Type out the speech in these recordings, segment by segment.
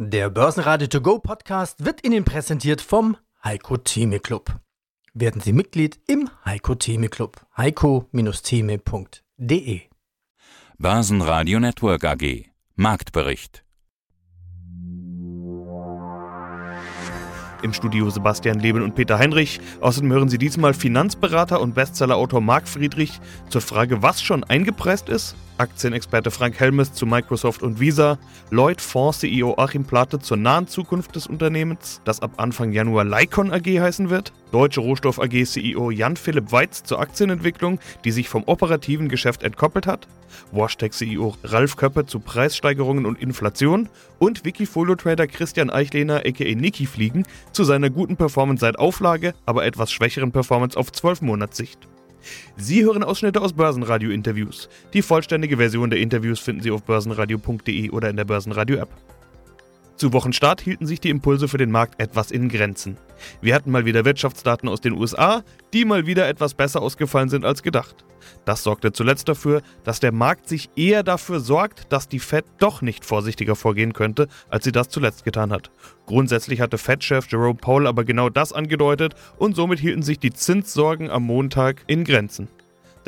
Der Börsenradio To Go Podcast wird Ihnen präsentiert vom Heiko Theme Club. Werden Sie Mitglied im Heiko Theme Club. heiko-theme.de Börsenradio Network AG Marktbericht Im Studio Sebastian Leben und Peter Heinrich. Außerdem hören Sie diesmal Finanzberater und Bestsellerautor Marc Friedrich zur Frage, was schon eingepreist ist Aktienexperte Frank Helmes zu Microsoft und Visa, Lloyd Fonds CEO Achim Plate zur nahen Zukunft des Unternehmens, das ab Anfang Januar Lycon AG heißen wird, Deutsche Rohstoff AG CEO Jan-Philipp Weitz zur Aktienentwicklung, die sich vom operativen Geschäft entkoppelt hat, Washtec CEO Ralf Köppe zu Preissteigerungen und Inflation. Und Wikifolio-Trader Christian Eichlehner aka Niki Fliegen zu seiner guten Performance seit Auflage, aber etwas schwächeren Performance auf 12 Monatssicht. Sie hören Ausschnitte aus Börsenradio-Interviews. Die vollständige Version der Interviews finden Sie auf börsenradio.de oder in der Börsenradio-App. Zu Wochenstart hielten sich die Impulse für den Markt etwas in Grenzen. Wir hatten mal wieder Wirtschaftsdaten aus den USA, die mal wieder etwas besser ausgefallen sind als gedacht. Das sorgte zuletzt dafür, dass der Markt sich eher dafür sorgt, dass die Fed doch nicht vorsichtiger vorgehen könnte, als sie das zuletzt getan hat. Grundsätzlich hatte Fed-Chef Jerome Powell aber genau das angedeutet und somit hielten sich die Zinssorgen am Montag in Grenzen.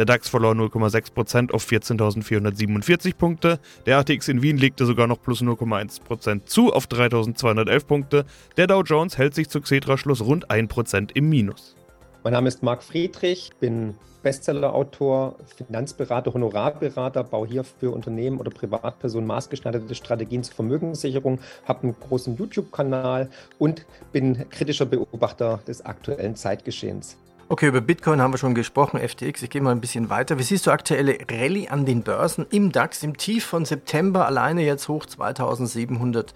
Der DAX verlor 0,6% auf 14.447 Punkte. Der ATX in Wien legte sogar noch plus 0,1% zu auf 3.211 Punkte. Der Dow Jones hält sich zu Xetra-Schluss rund 1% im Minus. Mein Name ist Marc Friedrich, bin Bestsellerautor, Finanzberater, Honorarberater, baue hier für Unternehmen oder Privatpersonen maßgeschneiderte Strategien zur Vermögenssicherung, habe einen großen YouTube-Kanal und bin kritischer Beobachter des aktuellen Zeitgeschehens. Okay, über Bitcoin haben wir schon gesprochen, FTX. Ich gehe mal ein bisschen weiter. Wie siehst du aktuelle Rallye an den Börsen im DAX im Tief von September alleine jetzt hoch 2700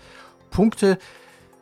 Punkte?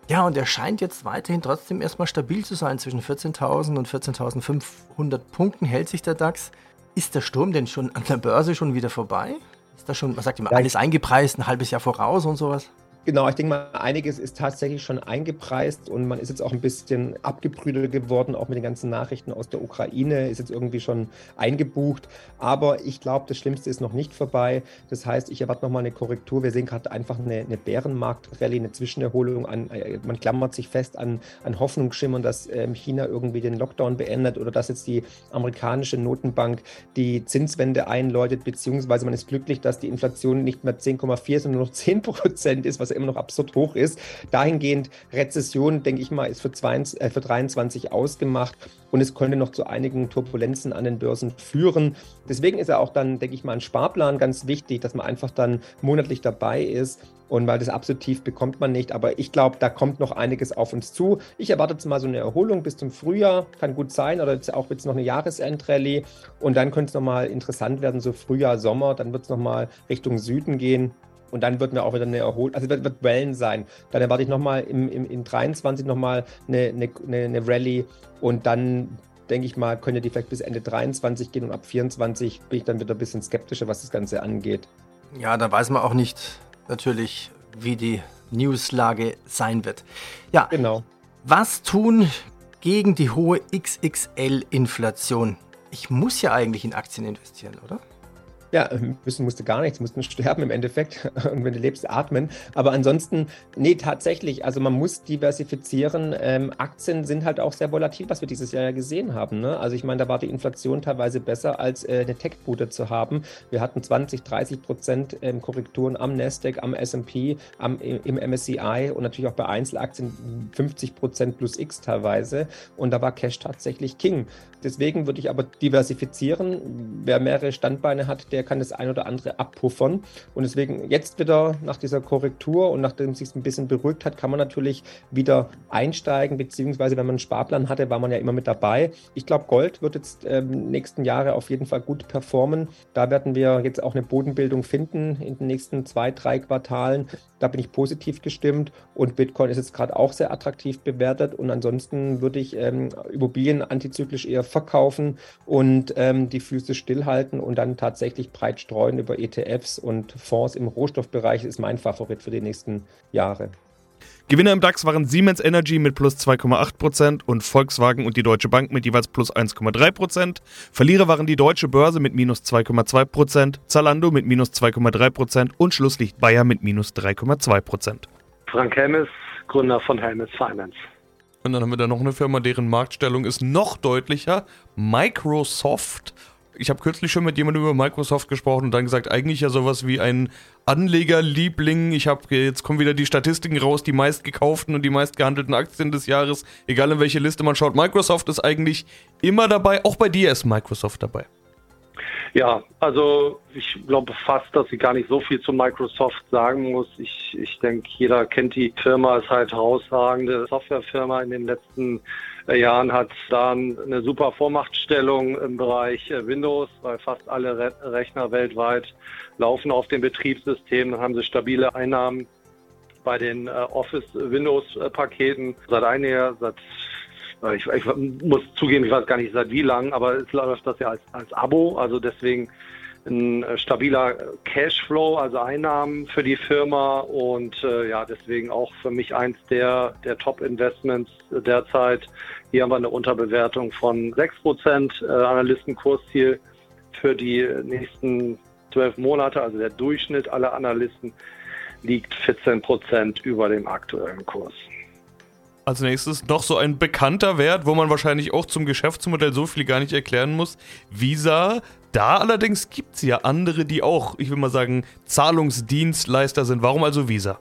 Ja, und er scheint jetzt weiterhin trotzdem erstmal stabil zu sein. Zwischen 14.000 und 14.500 Punkten hält sich der DAX. Ist der Sturm denn schon an der Börse schon wieder vorbei? Ist da schon, was sagt immer, alles eingepreist, ein halbes Jahr voraus und sowas? Genau, ich denke mal, einiges ist tatsächlich schon eingepreist und man ist jetzt auch ein bisschen abgebrüdelt geworden, auch mit den ganzen Nachrichten aus der Ukraine, ist jetzt irgendwie schon eingebucht. Aber ich glaube, das Schlimmste ist noch nicht vorbei. Das heißt, ich erwarte nochmal eine Korrektur. Wir sehen gerade einfach eine, eine Bärenmarkt-Rallye, eine Zwischenerholung. An, äh, man klammert sich fest an, an Hoffnungsschimmern, dass ähm, China irgendwie den Lockdown beendet oder dass jetzt die amerikanische Notenbank die Zinswende einläutet, beziehungsweise man ist glücklich, dass die Inflation nicht mehr 10,4, sondern nur noch 10 Prozent ist, was immer noch absurd hoch ist. Dahingehend Rezession, denke ich mal, ist für, 22, äh, für 23 ausgemacht und es könnte noch zu einigen Turbulenzen an den Börsen führen. Deswegen ist ja auch dann, denke ich mal, ein Sparplan ganz wichtig, dass man einfach dann monatlich dabei ist. Und weil das absolut tief bekommt man nicht. Aber ich glaube, da kommt noch einiges auf uns zu. Ich erwarte jetzt mal so eine Erholung bis zum Frühjahr. Kann gut sein. Oder jetzt auch jetzt noch eine Jahresendrallye. Und dann könnte es nochmal interessant werden, so Frühjahr, Sommer. Dann wird es nochmal Richtung Süden gehen. Und dann wird mir auch wieder eine erholt, also wird, wird Wellen sein. Dann erwarte ich nochmal im, im, in 23 nochmal eine, eine, eine Rallye und dann denke ich mal, könnte die vielleicht bis Ende 23 gehen und ab 24 bin ich dann wieder ein bisschen skeptischer, was das Ganze angeht. Ja, da weiß man auch nicht natürlich, wie die Newslage sein wird. Ja, genau. Was tun gegen die hohe XXL-Inflation? Ich muss ja eigentlich in Aktien investieren, oder? Ja, müssen musste gar nichts, mussten sterben im Endeffekt. Und wenn du lebst, atmen. Aber ansonsten, nee, tatsächlich, also man muss diversifizieren. Ähm, Aktien sind halt auch sehr volatil, was wir dieses Jahr ja gesehen haben. Ne? Also ich meine, da war die Inflation teilweise besser, als äh, eine Tech-Bude zu haben. Wir hatten 20, 30 Prozent ähm, Korrekturen am Nasdaq, am S&P, am, im MSCI und natürlich auch bei Einzelaktien 50 Prozent plus X teilweise. Und da war Cash tatsächlich King. Deswegen würde ich aber diversifizieren. Wer mehrere Standbeine hat, der kann das ein oder andere abpuffern. Und deswegen jetzt wieder nach dieser Korrektur und nachdem es sich ein bisschen beruhigt hat, kann man natürlich wieder einsteigen, beziehungsweise wenn man einen Sparplan hatte, war man ja immer mit dabei. Ich glaube, Gold wird jetzt ähm, nächsten Jahre auf jeden Fall gut performen. Da werden wir jetzt auch eine Bodenbildung finden in den nächsten zwei, drei Quartalen. Da bin ich positiv gestimmt und Bitcoin ist jetzt gerade auch sehr attraktiv bewertet. Und ansonsten würde ich ähm, Immobilien antizyklisch eher verkaufen und ähm, die Füße stillhalten und dann tatsächlich breit streuen über ETFs und Fonds im Rohstoffbereich ist mein Favorit für die nächsten Jahre. Gewinner im DAX waren Siemens Energy mit plus 2,8% und Volkswagen und die Deutsche Bank mit jeweils plus 1,3%. Verlierer waren die Deutsche Börse mit minus 2,2%, Zalando mit minus 2,3% und Schlusslicht Bayer mit minus 3,2%. Frank Helmes, Gründer von Helmes Finance. Und dann haben wir da noch eine Firma, deren Marktstellung ist noch deutlicher. Microsoft. Ich habe kürzlich schon mit jemandem über Microsoft gesprochen und dann gesagt, eigentlich ja sowas wie ein Anlegerliebling. Ich habe jetzt kommen wieder die Statistiken raus, die meistgekauften und die meistgehandelten Aktien des Jahres, egal in welche Liste man schaut. Microsoft ist eigentlich immer dabei. Auch bei dir ist Microsoft dabei. Ja, also ich glaube fast, dass ich gar nicht so viel zu Microsoft sagen muss. Ich, ich denke, jeder kennt die Firma, ist halt herausragende Softwarefirma in den letzten äh, Jahren, hat da eine super Vormachtstellung im Bereich äh, Windows, weil fast alle Re Rechner weltweit laufen auf dem Betriebssystem. Dann haben sie stabile Einnahmen bei den äh, Office Windows Paketen seit einiger, seit ich, ich, muss zugeben, ich weiß gar nicht seit wie lang, aber es läuft das ja als, als Abo, also deswegen ein äh, stabiler Cashflow, also Einnahmen für die Firma und äh, ja, deswegen auch für mich eins der, der Top-Investments derzeit. Hier haben wir eine Unterbewertung von 6%, äh, Analystenkursziel für die nächsten zwölf Monate, also der Durchschnitt aller Analysten liegt 14% über dem aktuellen Kurs. Als nächstes noch so ein bekannter Wert, wo man wahrscheinlich auch zum Geschäftsmodell so viel gar nicht erklären muss. Visa. Da allerdings gibt es ja andere, die auch, ich will mal sagen, Zahlungsdienstleister sind. Warum also Visa?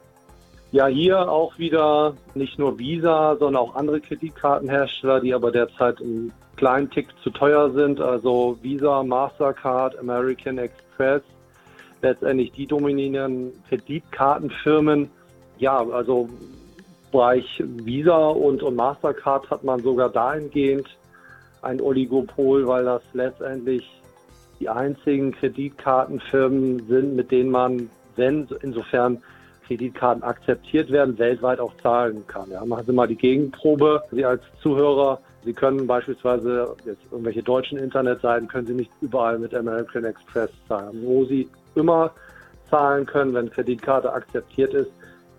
Ja, hier auch wieder nicht nur Visa, sondern auch andere Kreditkartenhersteller, die aber derzeit einen kleinen Tick zu teuer sind. Also Visa, Mastercard, American Express, letztendlich die dominierenden Kreditkartenfirmen. Ja, also Bereich Visa und, und Mastercard hat man sogar dahingehend ein Oligopol, weil das letztendlich die einzigen Kreditkartenfirmen sind, mit denen man, wenn insofern Kreditkarten akzeptiert werden, weltweit auch zahlen kann. Ja, machen Sie mal die Gegenprobe. Sie als Zuhörer, Sie können beispielsweise jetzt irgendwelche deutschen Internetseiten, können Sie nicht überall mit American Express zahlen. Wo Sie immer zahlen können, wenn Kreditkarte akzeptiert ist,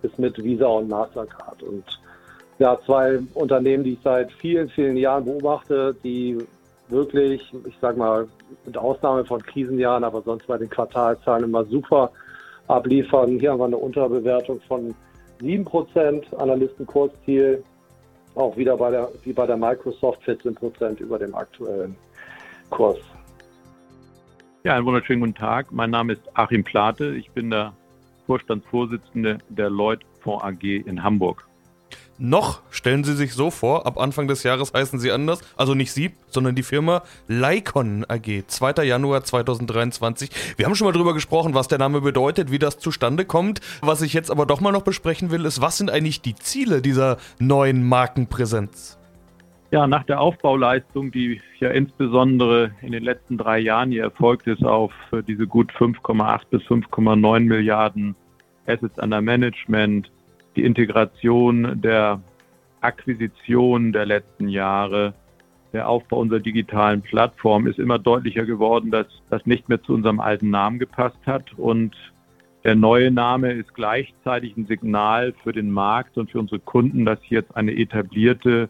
ist mit Visa und Mastercard. Und ja, zwei Unternehmen, die ich seit vielen, vielen Jahren beobachte, die wirklich, ich sag mal, mit Ausnahme von Krisenjahren, aber sonst bei den Quartalzahlen immer super abliefern. Hier haben wir eine Unterbewertung von 7%, Analystenkursziel, auch wieder bei der, wie bei der Microsoft 14% über dem aktuellen Kurs. Ja, einen wunderschönen guten Tag. Mein Name ist Achim Plate. Ich bin der Vorstandsvorsitzende der Lloyd Fonds AG in Hamburg. Noch stellen Sie sich so vor, ab Anfang des Jahres heißen Sie anders, also nicht Sie, sondern die Firma Lycon AG, 2. Januar 2023. Wir haben schon mal drüber gesprochen, was der Name bedeutet, wie das zustande kommt. Was ich jetzt aber doch mal noch besprechen will, ist, was sind eigentlich die Ziele dieser neuen Markenpräsenz? Ja, nach der Aufbauleistung, die ja insbesondere in den letzten drei Jahren hier erfolgt ist, auf diese gut 5,8 bis 5,9 Milliarden Assets under Management, die Integration der Akquisition der letzten Jahre, der Aufbau unserer digitalen Plattform ist immer deutlicher geworden, dass das nicht mehr zu unserem alten Namen gepasst hat. Und der neue Name ist gleichzeitig ein Signal für den Markt und für unsere Kunden, dass jetzt eine etablierte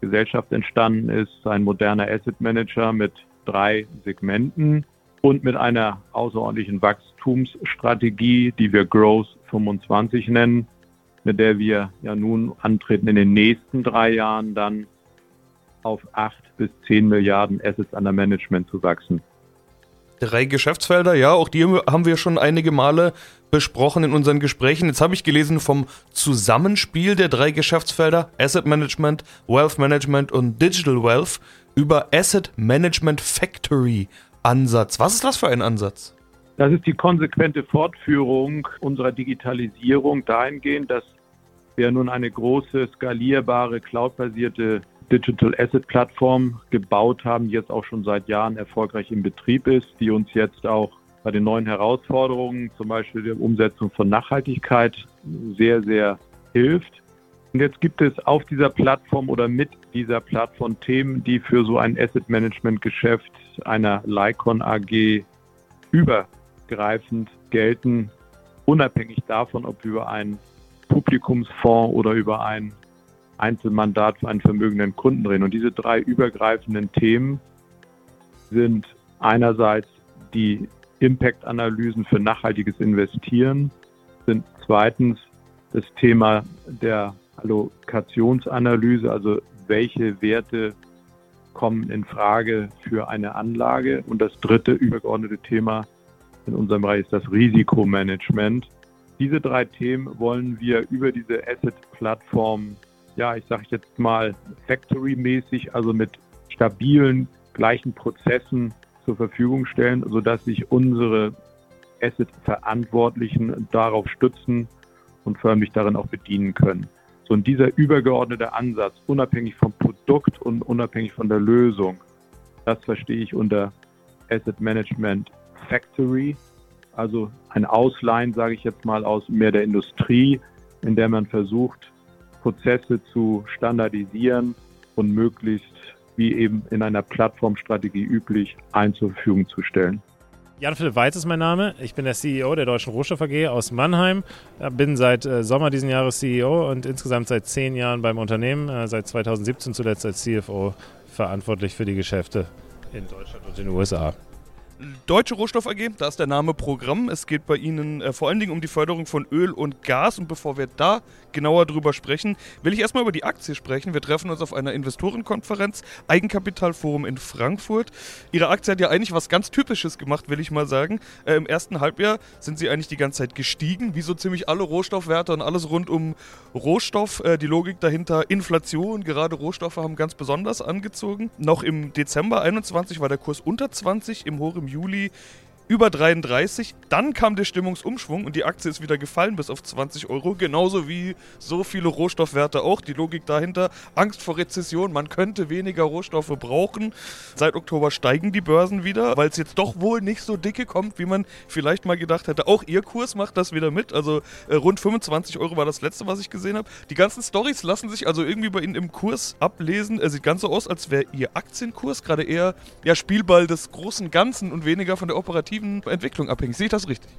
Gesellschaft entstanden ist, ein moderner Asset Manager mit drei Segmenten und mit einer außerordentlichen Wachstumsstrategie, die wir Growth 25 nennen, mit der wir ja nun antreten, in den nächsten drei Jahren dann auf acht bis zehn Milliarden Assets under Management zu wachsen. Drei Geschäftsfelder, ja, auch die haben wir schon einige Male besprochen in unseren Gesprächen. Jetzt habe ich gelesen vom Zusammenspiel der drei Geschäftsfelder Asset Management, Wealth Management und Digital Wealth über Asset Management Factory Ansatz. Was ist das für ein Ansatz? Das ist die konsequente Fortführung unserer Digitalisierung dahingehend, dass wir nun eine große, skalierbare, cloudbasierte Digital Asset Plattform gebaut haben, die jetzt auch schon seit Jahren erfolgreich im Betrieb ist, die uns jetzt auch bei den neuen Herausforderungen, zum Beispiel der Umsetzung von Nachhaltigkeit, sehr, sehr hilft. Und jetzt gibt es auf dieser Plattform oder mit dieser Plattform Themen, die für so ein Asset Management Geschäft einer Lycon AG übergreifend gelten, unabhängig davon, ob über einen Publikumsfonds oder über ein Einzelmandat für einen vermögenden Kunden reden. Und diese drei übergreifenden Themen sind einerseits die Impact-Analysen für nachhaltiges Investieren, sind zweitens das Thema der Allokationsanalyse, also welche Werte kommen in Frage für eine Anlage. Und das dritte übergeordnete Thema in unserem Bereich ist das Risikomanagement. Diese drei Themen wollen wir über diese Asset-Plattform, ja, ich sage jetzt mal Factory-mäßig, also mit stabilen, gleichen Prozessen zur Verfügung stellen, sodass sich unsere Asset-Verantwortlichen darauf stützen und förmlich darin auch bedienen können. So, und dieser übergeordnete Ansatz, unabhängig vom Produkt und unabhängig von der Lösung, das verstehe ich unter Asset Management Factory, also ein Ausleihen, sage ich jetzt mal, aus mehr der Industrie, in der man versucht, Prozesse zu standardisieren und möglichst wie eben in einer Plattformstrategie üblich ein zur Verfügung zu stellen. Jan-Philipp Weiz ist mein Name. Ich bin der CEO der Deutschen Rohstoff AG aus Mannheim. Bin seit äh, Sommer diesen Jahres CEO und insgesamt seit zehn Jahren beim Unternehmen. Äh, seit 2017 zuletzt als CFO verantwortlich für die Geschäfte in Deutschland und den USA. Deutsche Rohstoff AG, da ist der Name Programm. Es geht bei Ihnen äh, vor allen Dingen um die Förderung von Öl und Gas. Und bevor wir da genauer drüber sprechen, will ich erstmal über die Aktie sprechen. Wir treffen uns auf einer Investorenkonferenz, Eigenkapitalforum in Frankfurt. Ihre Aktie hat ja eigentlich was ganz Typisches gemacht, will ich mal sagen. Äh, Im ersten Halbjahr sind sie eigentlich die ganze Zeit gestiegen, wie so ziemlich alle Rohstoffwerte und alles rund um Rohstoff. Äh, die Logik dahinter, Inflation, gerade Rohstoffe haben ganz besonders angezogen. Noch im Dezember 21 war der Kurs unter 20, im Hoch im Juli über 33. Dann kam der Stimmungsumschwung und die Aktie ist wieder gefallen bis auf 20 Euro. Genauso wie so viele Rohstoffwerte auch. Die Logik dahinter, Angst vor Rezession, man könnte weniger Rohstoffe brauchen. Seit Oktober steigen die Börsen wieder, weil es jetzt doch wohl nicht so dicke kommt, wie man vielleicht mal gedacht hätte. Auch ihr Kurs macht das wieder mit. Also äh, rund 25 Euro war das letzte, was ich gesehen habe. Die ganzen Stories lassen sich also irgendwie bei Ihnen im Kurs ablesen. Er sieht ganz so aus, als wäre Ihr Aktienkurs gerade eher ja, Spielball des großen Ganzen und weniger von der operativen operativen Entwicklung abhängig. Sehe ich das richtig?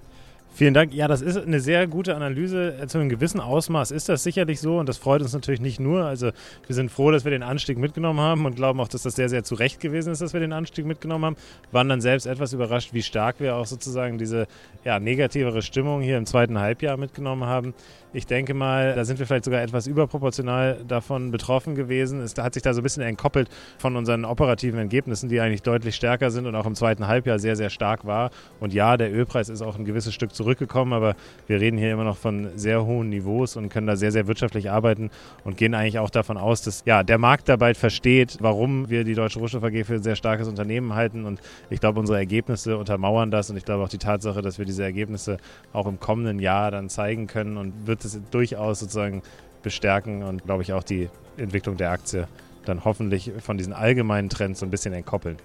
Vielen Dank. Ja, das ist eine sehr gute Analyse. Zu einem gewissen Ausmaß ist das sicherlich so und das freut uns natürlich nicht nur. Also wir sind froh, dass wir den Anstieg mitgenommen haben und glauben auch, dass das sehr, sehr zu Recht gewesen ist, dass wir den Anstieg mitgenommen haben. Waren dann selbst etwas überrascht, wie stark wir auch sozusagen diese ja, negativere Stimmung hier im zweiten Halbjahr mitgenommen haben. Ich denke mal, da sind wir vielleicht sogar etwas überproportional davon betroffen gewesen. Es hat sich da so ein bisschen entkoppelt von unseren operativen Ergebnissen, die eigentlich deutlich stärker sind und auch im zweiten Halbjahr sehr, sehr stark war. Und ja, der Ölpreis ist auch ein gewisses Stück zurückgekommen, aber wir reden hier immer noch von sehr hohen Niveaus und können da sehr, sehr wirtschaftlich arbeiten und gehen eigentlich auch davon aus, dass ja, der Markt dabei versteht, warum wir die Deutsche Rohstoff AG für ein sehr starkes Unternehmen halten. Und ich glaube, unsere Ergebnisse untermauern das und ich glaube auch die Tatsache, dass wir diese Ergebnisse auch im kommenden Jahr dann zeigen können und wird es durchaus sozusagen bestärken und glaube ich auch die Entwicklung der Aktie dann hoffentlich von diesen allgemeinen Trends so ein bisschen entkoppeln.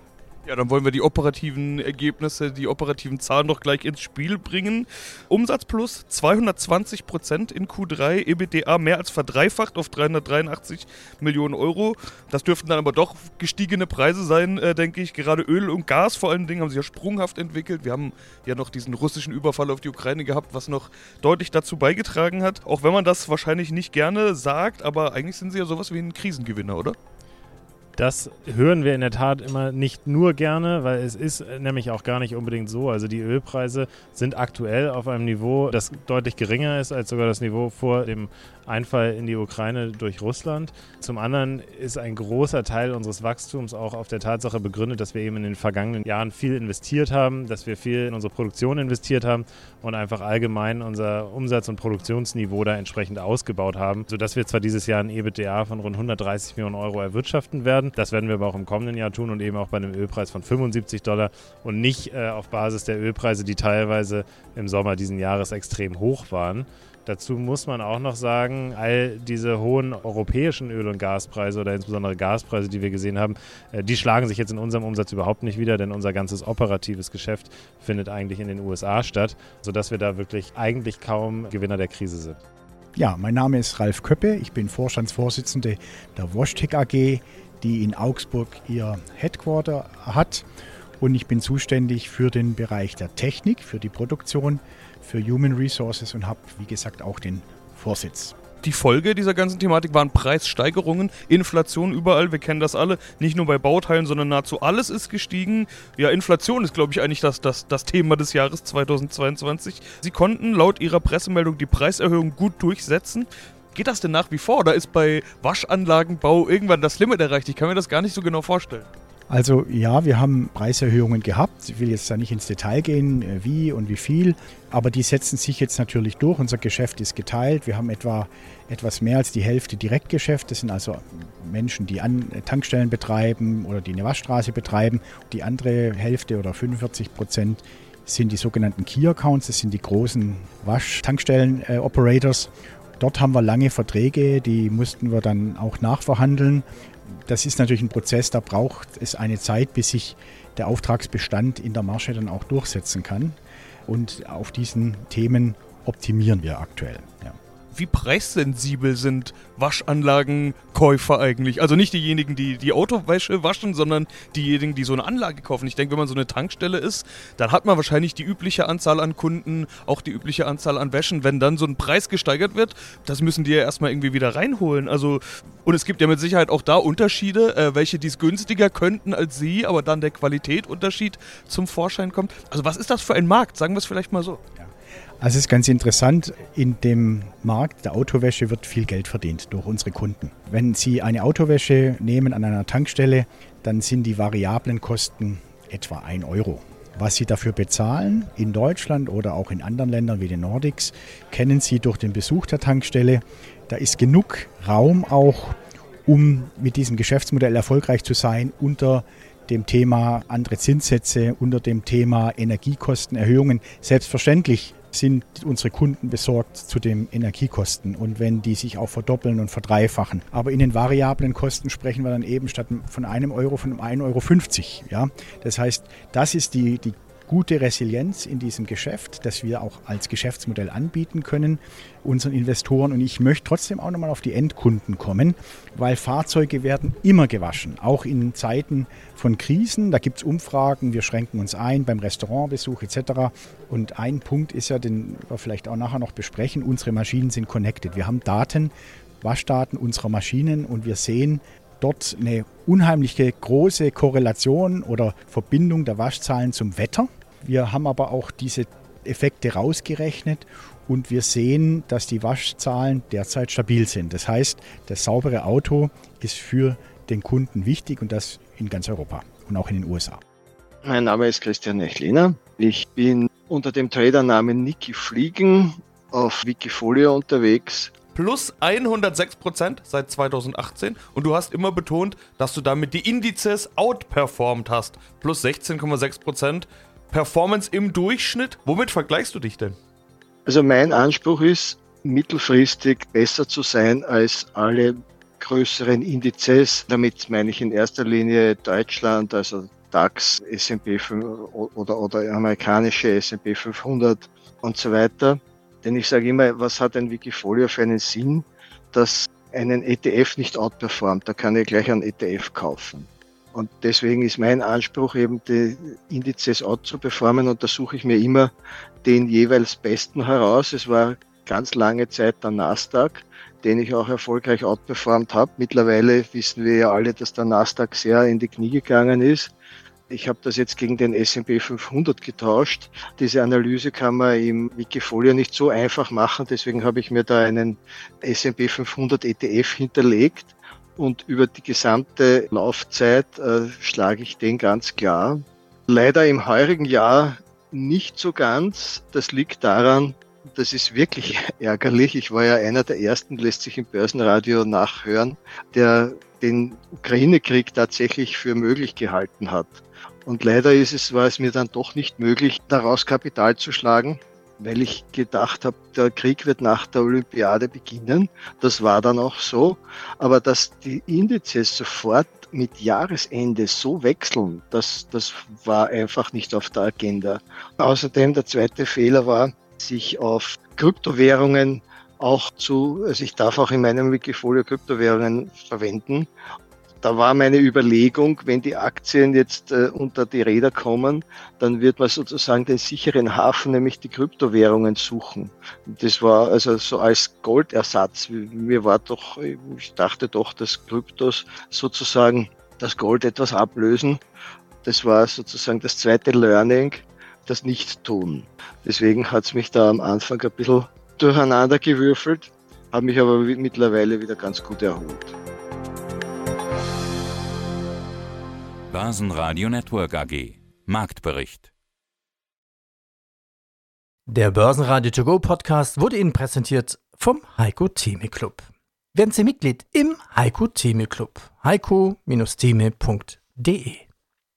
Ja, dann wollen wir die operativen Ergebnisse, die operativen Zahlen doch gleich ins Spiel bringen. Umsatz plus 220 Prozent in Q3, EBITDA mehr als verdreifacht auf 383 Millionen Euro. Das dürften dann aber doch gestiegene Preise sein, äh, denke ich. Gerade Öl und Gas vor allen Dingen haben sich ja sprunghaft entwickelt. Wir haben ja noch diesen russischen Überfall auf die Ukraine gehabt, was noch deutlich dazu beigetragen hat. Auch wenn man das wahrscheinlich nicht gerne sagt, aber eigentlich sind sie ja sowas wie ein Krisengewinner, oder? Das hören wir in der Tat immer nicht nur gerne, weil es ist nämlich auch gar nicht unbedingt so. Also die Ölpreise sind aktuell auf einem Niveau, das deutlich geringer ist als sogar das Niveau vor dem Einfall in die Ukraine durch Russland. Zum anderen ist ein großer Teil unseres Wachstums auch auf der Tatsache begründet, dass wir eben in den vergangenen Jahren viel investiert haben, dass wir viel in unsere Produktion investiert haben und einfach allgemein unser Umsatz- und Produktionsniveau da entsprechend ausgebaut haben, sodass wir zwar dieses Jahr ein EBITDA von rund 130 Millionen Euro erwirtschaften werden. Das werden wir aber auch im kommenden Jahr tun und eben auch bei einem Ölpreis von 75 Dollar und nicht äh, auf Basis der Ölpreise, die teilweise im Sommer diesen Jahres extrem hoch waren. Dazu muss man auch noch sagen, all diese hohen europäischen Öl- und Gaspreise oder insbesondere Gaspreise, die wir gesehen haben, äh, die schlagen sich jetzt in unserem Umsatz überhaupt nicht wieder, denn unser ganzes operatives Geschäft findet eigentlich in den USA statt, sodass wir da wirklich eigentlich kaum Gewinner der Krise sind. Ja, mein Name ist Ralf Köppe, ich bin Vorstandsvorsitzender der Washtec AG, die in Augsburg ihr Headquarter hat und ich bin zuständig für den Bereich der Technik, für die Produktion, für Human Resources und habe, wie gesagt, auch den Vorsitz. die Folge dieser ganzen Thematik waren Preissteigerungen, Inflation überall, wir kennen das alle, nicht nur bei Bauteilen, sondern nahezu alles ist gestiegen. Ja, Inflation ist, glaube ich, eigentlich das, das, das Thema des Jahres 2022. Sie konnten laut ihrer Pressemeldung die Preiserhöhung gut durchsetzen. Geht das denn nach wie vor? Da ist bei Waschanlagenbau irgendwann das Limit erreicht? Ich kann mir das gar nicht so genau vorstellen. Also ja, wir haben Preiserhöhungen gehabt. Ich will jetzt da nicht ins Detail gehen, äh, wie und wie viel, aber die setzen sich jetzt natürlich durch. Unser Geschäft ist geteilt. Wir haben etwa etwas mehr als die Hälfte Direktgeschäft. Das sind also Menschen, die an Tankstellen betreiben oder die eine Waschstraße betreiben. Die andere Hälfte oder 45 Prozent sind die sogenannten Key Accounts. Das sind die großen Waschtankstellen-Operators. Dort haben wir lange Verträge, die mussten wir dann auch nachverhandeln das ist natürlich ein Prozess, da braucht es eine Zeit, bis sich der Auftragsbestand in der Marge dann auch durchsetzen kann. Und auf diesen Themen optimieren wir aktuell. Ja wie preissensibel sind Waschanlagenkäufer eigentlich? Also nicht diejenigen, die die Autowäsche waschen, sondern diejenigen, die so eine Anlage kaufen. Ich denke, wenn man so eine Tankstelle ist, dann hat man wahrscheinlich die übliche Anzahl an Kunden, auch die übliche Anzahl an Wäschen. Wenn dann so ein Preis gesteigert wird, das müssen die ja erstmal irgendwie wieder reinholen. Also, und es gibt ja mit Sicherheit auch da Unterschiede, äh, welche dies günstiger könnten als sie, aber dann der Qualitätunterschied zum Vorschein kommt. Also was ist das für ein Markt? Sagen wir es vielleicht mal so. Also es ist ganz interessant, in dem Markt der Autowäsche wird viel Geld verdient durch unsere Kunden. Wenn Sie eine Autowäsche nehmen an einer Tankstelle, dann sind die variablen Kosten etwa 1 Euro. Was Sie dafür bezahlen in Deutschland oder auch in anderen Ländern wie den Nordics, kennen Sie durch den Besuch der Tankstelle. Da ist genug Raum auch, um mit diesem Geschäftsmodell erfolgreich zu sein unter dem Thema andere Zinssätze, unter dem Thema Energiekostenerhöhungen. Selbstverständlich sind unsere Kunden besorgt zu den Energiekosten und wenn die sich auch verdoppeln und verdreifachen. Aber in den variablen Kosten sprechen wir dann eben statt von einem Euro von 1,50 Euro. Ja? Das heißt, das ist die, die gute Resilienz in diesem Geschäft, das wir auch als Geschäftsmodell anbieten können unseren Investoren. Und ich möchte trotzdem auch nochmal auf die Endkunden kommen, weil Fahrzeuge werden immer gewaschen, auch in Zeiten von Krisen. Da gibt es Umfragen, wir schränken uns ein beim Restaurantbesuch etc. Und ein Punkt ist ja, den wir vielleicht auch nachher noch besprechen, unsere Maschinen sind connected. Wir haben Daten, Waschdaten unserer Maschinen und wir sehen, dort eine unheimliche große Korrelation oder Verbindung der Waschzahlen zum Wetter. Wir haben aber auch diese Effekte rausgerechnet und wir sehen, dass die Waschzahlen derzeit stabil sind. Das heißt, das saubere Auto ist für den Kunden wichtig und das in ganz Europa und auch in den USA. Mein Name ist Christian Nechliner. Ich bin unter dem Tradernamen Niki Fliegen auf Wikifolio unterwegs plus 106% seit 2018 und du hast immer betont, dass du damit die Indizes outperformed hast. Plus 16,6% Performance im Durchschnitt. Womit vergleichst du dich denn? Also mein Anspruch ist, mittelfristig besser zu sein als alle größeren Indizes. Damit meine ich in erster Linie Deutschland, also DAX, S&P oder, oder amerikanische S&P 500 und so weiter. Denn ich sage immer, was hat ein Wikifolio für einen Sinn, dass einen ETF nicht outperformt? Da kann ich gleich einen ETF kaufen. Und deswegen ist mein Anspruch eben, die Indizes out zu performen und da suche ich mir immer den jeweils besten heraus. Es war ganz lange Zeit der Nasdaq, den ich auch erfolgreich outperformt habe. Mittlerweile wissen wir ja alle, dass der Nasdaq sehr in die Knie gegangen ist. Ich habe das jetzt gegen den S&P 500 getauscht. Diese Analyse kann man im Wikifolio nicht so einfach machen. Deswegen habe ich mir da einen S&P 500 ETF hinterlegt und über die gesamte Laufzeit äh, schlage ich den ganz klar. Leider im heurigen Jahr nicht so ganz. Das liegt daran, das ist wirklich ärgerlich. Ich war ja einer der ersten, lässt sich im Börsenradio nachhören, der den Ukraine-Krieg tatsächlich für möglich gehalten hat. Und leider ist es, war es mir dann doch nicht möglich, daraus Kapital zu schlagen, weil ich gedacht habe, der Krieg wird nach der Olympiade beginnen. Das war dann auch so. Aber dass die Indizes sofort mit Jahresende so wechseln, das, das war einfach nicht auf der Agenda. Außerdem der zweite Fehler war, sich auf Kryptowährungen auch zu, also ich darf auch in meinem Wikifolio Kryptowährungen verwenden da war meine Überlegung, wenn die Aktien jetzt äh, unter die Räder kommen, dann wird man sozusagen den sicheren Hafen, nämlich die Kryptowährungen suchen. Das war also so als Goldersatz. Mir war doch, ich dachte doch, dass Kryptos sozusagen das Gold etwas ablösen. Das war sozusagen das zweite Learning, das Nicht-Tun. Deswegen hat es mich da am Anfang ein bisschen durcheinander gewürfelt, habe mich aber mittlerweile wieder ganz gut erholt. Börsenradio Network AG. Marktbericht. Der Börsenradio To Go Podcast wurde Ihnen präsentiert vom Heiko Theme Club. Werden Sie Mitglied im Heiko Theme Club. heiko-theme.de